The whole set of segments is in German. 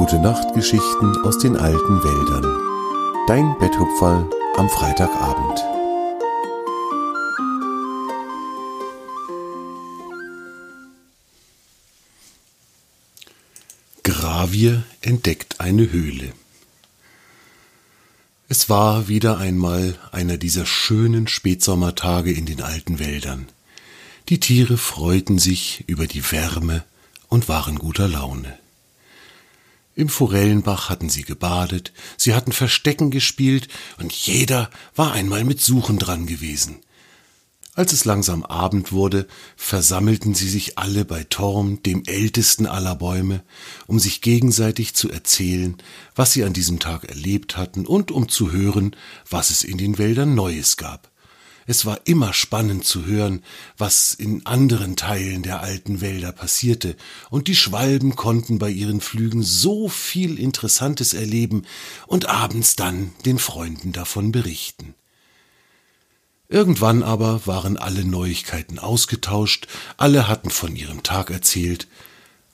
Gute Nachtgeschichten aus den alten Wäldern. Dein Betthupferl am Freitagabend. Gravier entdeckt eine Höhle. Es war wieder einmal einer dieser schönen Spätsommertage in den alten Wäldern. Die Tiere freuten sich über die Wärme und waren guter Laune. Im Forellenbach hatten sie gebadet, sie hatten Verstecken gespielt, und jeder war einmal mit Suchen dran gewesen. Als es langsam Abend wurde, versammelten sie sich alle bei Torm, dem ältesten aller Bäume, um sich gegenseitig zu erzählen, was sie an diesem Tag erlebt hatten und um zu hören, was es in den Wäldern Neues gab. Es war immer spannend zu hören, was in anderen Teilen der alten Wälder passierte, und die Schwalben konnten bei ihren Flügen so viel Interessantes erleben und abends dann den Freunden davon berichten. Irgendwann aber waren alle Neuigkeiten ausgetauscht, alle hatten von ihrem Tag erzählt,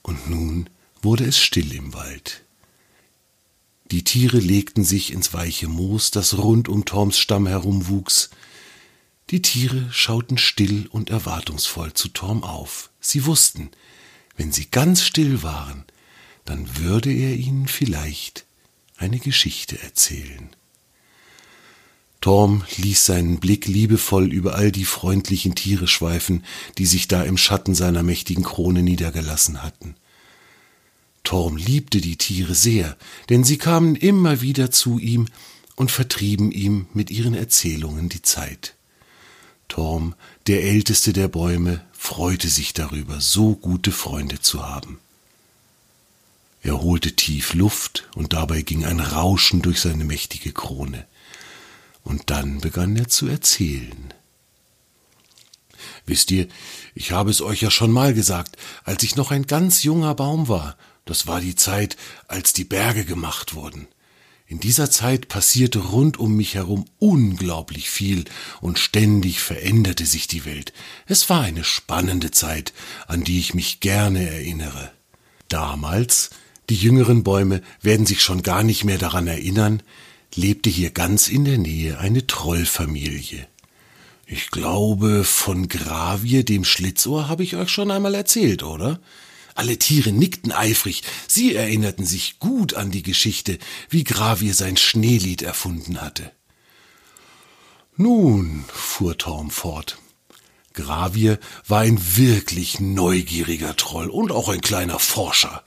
und nun wurde es still im Wald. Die Tiere legten sich ins weiche Moos, das rund um Torms Stamm herumwuchs, die Tiere schauten still und erwartungsvoll zu Torm auf. Sie wussten, wenn sie ganz still waren, dann würde er ihnen vielleicht eine Geschichte erzählen. Torm ließ seinen Blick liebevoll über all die freundlichen Tiere schweifen, die sich da im Schatten seiner mächtigen Krone niedergelassen hatten. Torm liebte die Tiere sehr, denn sie kamen immer wieder zu ihm und vertrieben ihm mit ihren Erzählungen die Zeit. Torm, der älteste der Bäume, freute sich darüber, so gute Freunde zu haben. Er holte tief Luft, und dabei ging ein Rauschen durch seine mächtige Krone. Und dann begann er zu erzählen. Wisst ihr, ich habe es euch ja schon mal gesagt, als ich noch ein ganz junger Baum war, das war die Zeit, als die Berge gemacht wurden. In dieser Zeit passierte rund um mich herum unglaublich viel und ständig veränderte sich die Welt. Es war eine spannende Zeit, an die ich mich gerne erinnere. Damals, die jüngeren Bäume werden sich schon gar nicht mehr daran erinnern, lebte hier ganz in der Nähe eine Trollfamilie. Ich glaube, von Gravier, dem Schlitzohr, habe ich euch schon einmal erzählt, oder? Alle Tiere nickten eifrig, sie erinnerten sich gut an die Geschichte, wie Gravier sein Schneelied erfunden hatte. Nun, fuhr Torm fort, Gravier war ein wirklich neugieriger Troll und auch ein kleiner Forscher.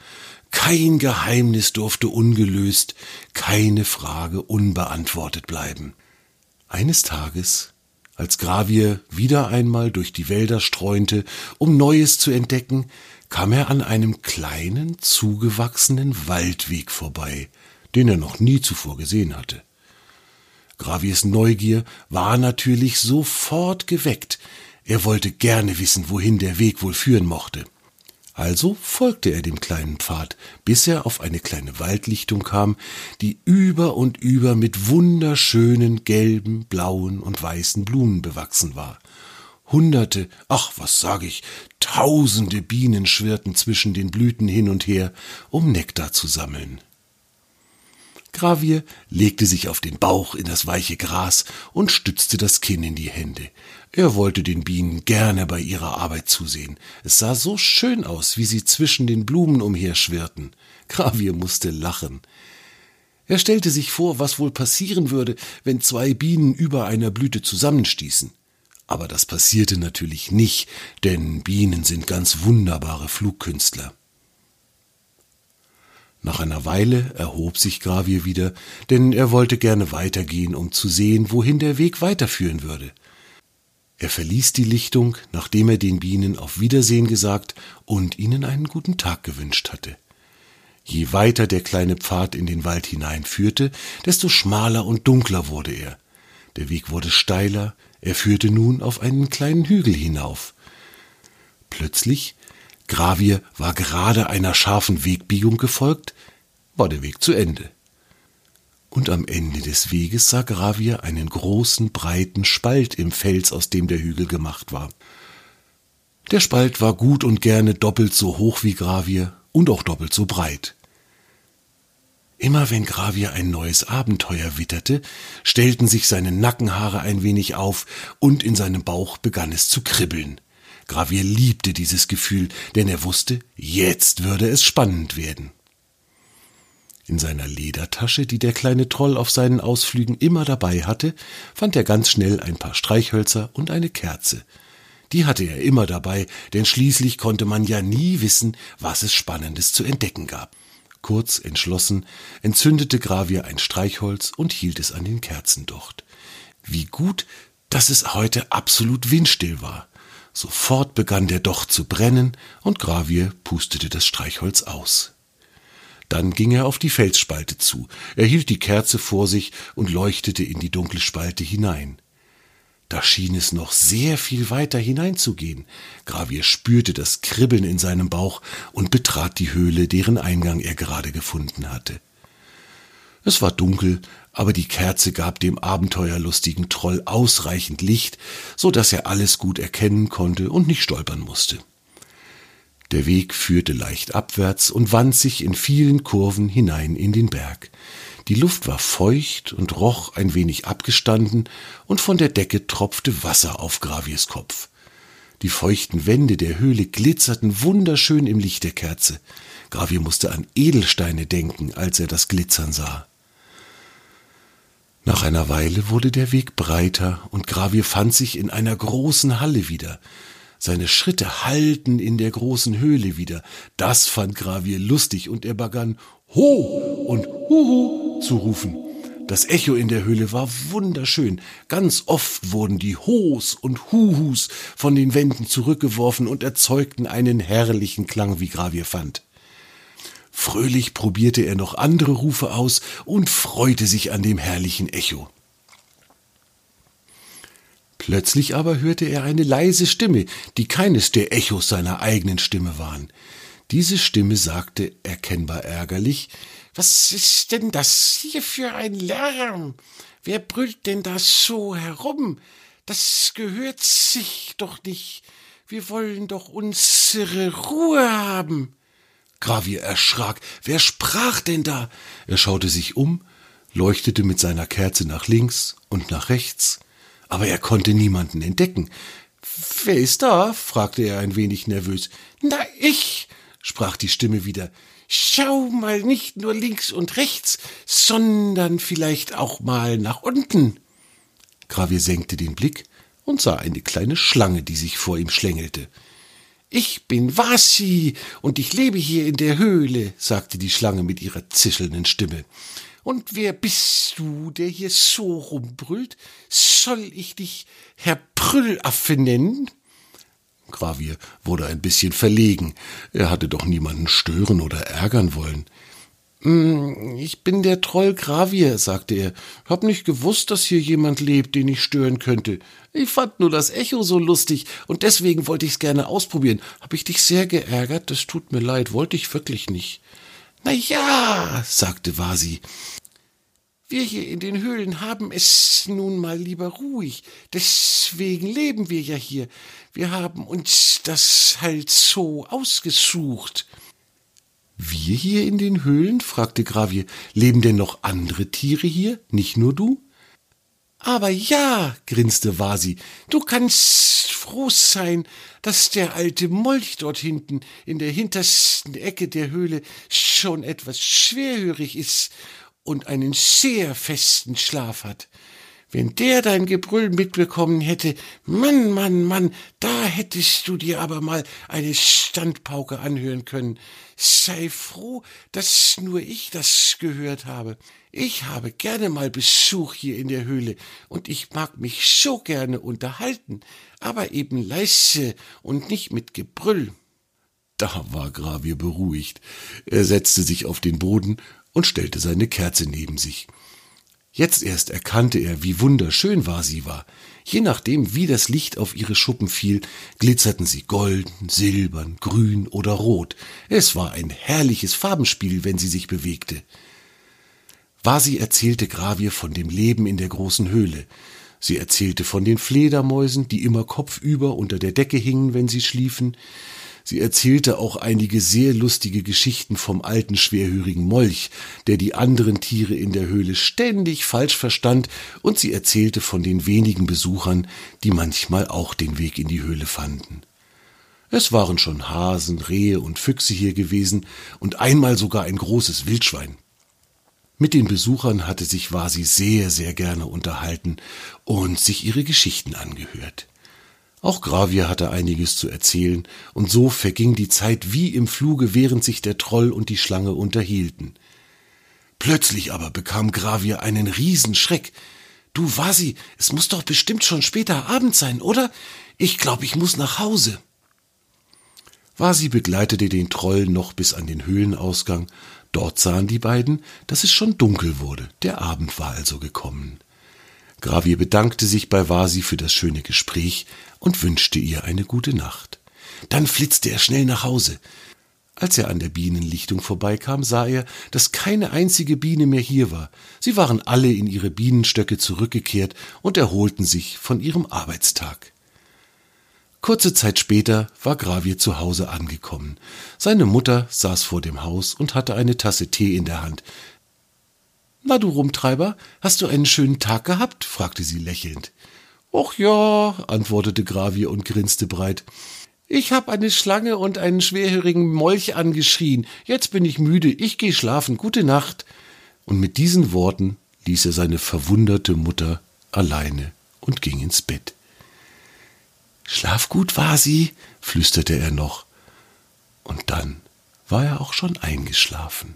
Kein Geheimnis durfte ungelöst, keine Frage unbeantwortet bleiben. Eines Tages, als Gravier wieder einmal durch die Wälder streunte, um Neues zu entdecken, kam er an einem kleinen, zugewachsenen Waldweg vorbei, den er noch nie zuvor gesehen hatte. Graviers Neugier war natürlich sofort geweckt. Er wollte gerne wissen, wohin der Weg wohl führen mochte. Also folgte er dem kleinen Pfad, bis er auf eine kleine Waldlichtung kam, die über und über mit wunderschönen gelben, blauen und weißen Blumen bewachsen war. Hunderte, ach was sag ich, tausende Bienen schwirrten zwischen den Blüten hin und her, um Nektar zu sammeln. Gravier legte sich auf den Bauch in das weiche Gras und stützte das Kinn in die Hände. Er wollte den Bienen gerne bei ihrer Arbeit zusehen. Es sah so schön aus, wie sie zwischen den Blumen umherschwirrten. Gravier musste lachen. Er stellte sich vor, was wohl passieren würde, wenn zwei Bienen über einer Blüte zusammenstießen. Aber das passierte natürlich nicht, denn Bienen sind ganz wunderbare Flugkünstler. Nach einer Weile erhob sich Gravier wieder, denn er wollte gerne weitergehen, um zu sehen, wohin der Weg weiterführen würde. Er verließ die Lichtung, nachdem er den Bienen auf Wiedersehen gesagt und ihnen einen guten Tag gewünscht hatte. Je weiter der kleine Pfad in den Wald hineinführte, desto schmaler und dunkler wurde er. Der Weg wurde steiler, er führte nun auf einen kleinen Hügel hinauf. Plötzlich, Gravier war gerade einer scharfen Wegbiegung gefolgt, war der Weg zu Ende. Und am Ende des Weges sah Gravier einen großen, breiten Spalt im Fels, aus dem der Hügel gemacht war. Der Spalt war gut und gerne doppelt so hoch wie Gravier und auch doppelt so breit. Immer wenn Gravier ein neues Abenteuer witterte, stellten sich seine Nackenhaare ein wenig auf und in seinem Bauch begann es zu kribbeln. Gravier liebte dieses Gefühl, denn er wusste, jetzt würde es spannend werden. In seiner Ledertasche, die der kleine Troll auf seinen Ausflügen immer dabei hatte, fand er ganz schnell ein paar Streichhölzer und eine Kerze. Die hatte er immer dabei, denn schließlich konnte man ja nie wissen, was es Spannendes zu entdecken gab. Kurz entschlossen entzündete Gravier ein Streichholz und hielt es an den Kerzendocht. Wie gut, dass es heute absolut windstill war. Sofort begann der Docht zu brennen und Gravier pustete das Streichholz aus. Dann ging er auf die Felsspalte zu, er hielt die Kerze vor sich und leuchtete in die dunkle Spalte hinein. Da schien es noch sehr viel weiter hineinzugehen. Gravier spürte das Kribbeln in seinem Bauch und betrat die Höhle, deren Eingang er gerade gefunden hatte. Es war dunkel, aber die Kerze gab dem abenteuerlustigen Troll ausreichend Licht, so dass er alles gut erkennen konnte und nicht stolpern musste. Der Weg führte leicht abwärts und wand sich in vielen Kurven hinein in den Berg. Die Luft war feucht und roch ein wenig abgestanden, und von der Decke tropfte Wasser auf Graviers Kopf. Die feuchten Wände der Höhle glitzerten wunderschön im Licht der Kerze. Gravier musste an Edelsteine denken, als er das Glitzern sah. Nach einer Weile wurde der Weg breiter, und Gravier fand sich in einer großen Halle wieder. Seine Schritte hallten in der großen Höhle wieder. Das fand Gravier lustig, und er begann Ho und Huhu zu rufen. Das Echo in der Höhle war wunderschön. Ganz oft wurden die Hos und Huhus von den Wänden zurückgeworfen und erzeugten einen herrlichen Klang, wie Gravier fand. Fröhlich probierte er noch andere Rufe aus und freute sich an dem herrlichen Echo. Plötzlich aber hörte er eine leise Stimme, die keines der Echos seiner eigenen Stimme waren. Diese Stimme sagte erkennbar ärgerlich was ist denn das hier für ein Lärm? Wer brüllt denn da so herum? Das gehört sich doch nicht. Wir wollen doch unsere Ruhe haben. Gravier erschrak. Wer sprach denn da? Er schaute sich um, leuchtete mit seiner Kerze nach links und nach rechts, aber er konnte niemanden entdecken. Wer ist da? fragte er ein wenig nervös. Na, ich, sprach die Stimme wieder. Schau mal nicht nur links und rechts, sondern vielleicht auch mal nach unten. Gravier senkte den Blick und sah eine kleine Schlange, die sich vor ihm schlängelte. Ich bin Vasi und ich lebe hier in der Höhle, sagte die Schlange mit ihrer zischelnden Stimme. Und wer bist du, der hier so rumbrüllt? Soll ich dich Herr Brüllaffe nennen? Gravier wurde ein bisschen verlegen. Er hatte doch niemanden stören oder ärgern wollen. Hm, ich bin der Troll Gravier, sagte er. Hab nicht gewusst, dass hier jemand lebt, den ich stören könnte. Ich fand nur das Echo so lustig und deswegen wollte ich's gerne ausprobieren. Hab ich dich sehr geärgert? Das tut mir leid, wollte ich wirklich nicht. Na ja, sagte Vasi. Wir hier in den Höhlen haben es nun mal lieber ruhig. Deswegen leben wir ja hier. Wir haben uns das halt so ausgesucht. Wir hier in den Höhlen? fragte Gravier. Leben denn noch andere Tiere hier, nicht nur du? Aber ja, grinste Vasi, du kannst froh sein, dass der alte Molch dort hinten in der hintersten Ecke der Höhle schon etwas schwerhörig ist und einen sehr festen Schlaf hat. Wenn der dein Gebrüll mitbekommen hätte, Mann, Mann, Mann, da hättest du dir aber mal eine Standpauke anhören können. Sei froh, dass nur ich das gehört habe. Ich habe gerne mal Besuch hier in der Höhle und ich mag mich so gerne unterhalten, aber eben leise und nicht mit Gebrüll. Da war Gravier beruhigt. Er setzte sich auf den Boden und stellte seine Kerze neben sich. Jetzt erst erkannte er, wie wunderschön war sie war. Je nachdem, wie das Licht auf ihre Schuppen fiel, glitzerten sie golden, silbern, grün oder rot. Es war ein herrliches Farbenspiel, wenn sie sich bewegte. Vasi erzählte Gravier von dem Leben in der großen Höhle. Sie erzählte von den Fledermäusen, die immer kopfüber unter der Decke hingen, wenn sie schliefen. Sie erzählte auch einige sehr lustige Geschichten vom alten schwerhörigen Molch, der die anderen Tiere in der Höhle ständig falsch verstand, und sie erzählte von den wenigen Besuchern, die manchmal auch den Weg in die Höhle fanden. Es waren schon Hasen, Rehe und Füchse hier gewesen und einmal sogar ein großes Wildschwein. Mit den Besuchern hatte sich Vasi sehr, sehr gerne unterhalten und sich ihre Geschichten angehört. Auch Gravier hatte einiges zu erzählen, und so verging die Zeit wie im Fluge, während sich der Troll und die Schlange unterhielten. Plötzlich aber bekam Gravier einen Riesenschreck. Du, Vasi, es muss doch bestimmt schon später Abend sein, oder? Ich glaube, ich muss nach Hause. Vasi begleitete den Troll noch bis an den Höhlenausgang. Dort sahen die beiden, dass es schon dunkel wurde. Der Abend war also gekommen. Gravier bedankte sich bei Vasi für das schöne Gespräch und wünschte ihr eine gute Nacht. Dann flitzte er schnell nach Hause. Als er an der Bienenlichtung vorbeikam, sah er, dass keine einzige Biene mehr hier war. Sie waren alle in ihre Bienenstöcke zurückgekehrt und erholten sich von ihrem Arbeitstag. Kurze Zeit später war Gravier zu Hause angekommen. Seine Mutter saß vor dem Haus und hatte eine Tasse Tee in der Hand. Na, du Rumtreiber, hast du einen schönen Tag gehabt? fragte sie lächelnd. Och ja, antwortete Gravier und grinste breit. Ich hab eine Schlange und einen schwerhörigen Molch angeschrien. Jetzt bin ich müde, ich geh schlafen. Gute Nacht. Und mit diesen Worten ließ er seine verwunderte Mutter alleine und ging ins Bett. Schlaf gut, Vasi, flüsterte er noch. Und dann war er auch schon eingeschlafen.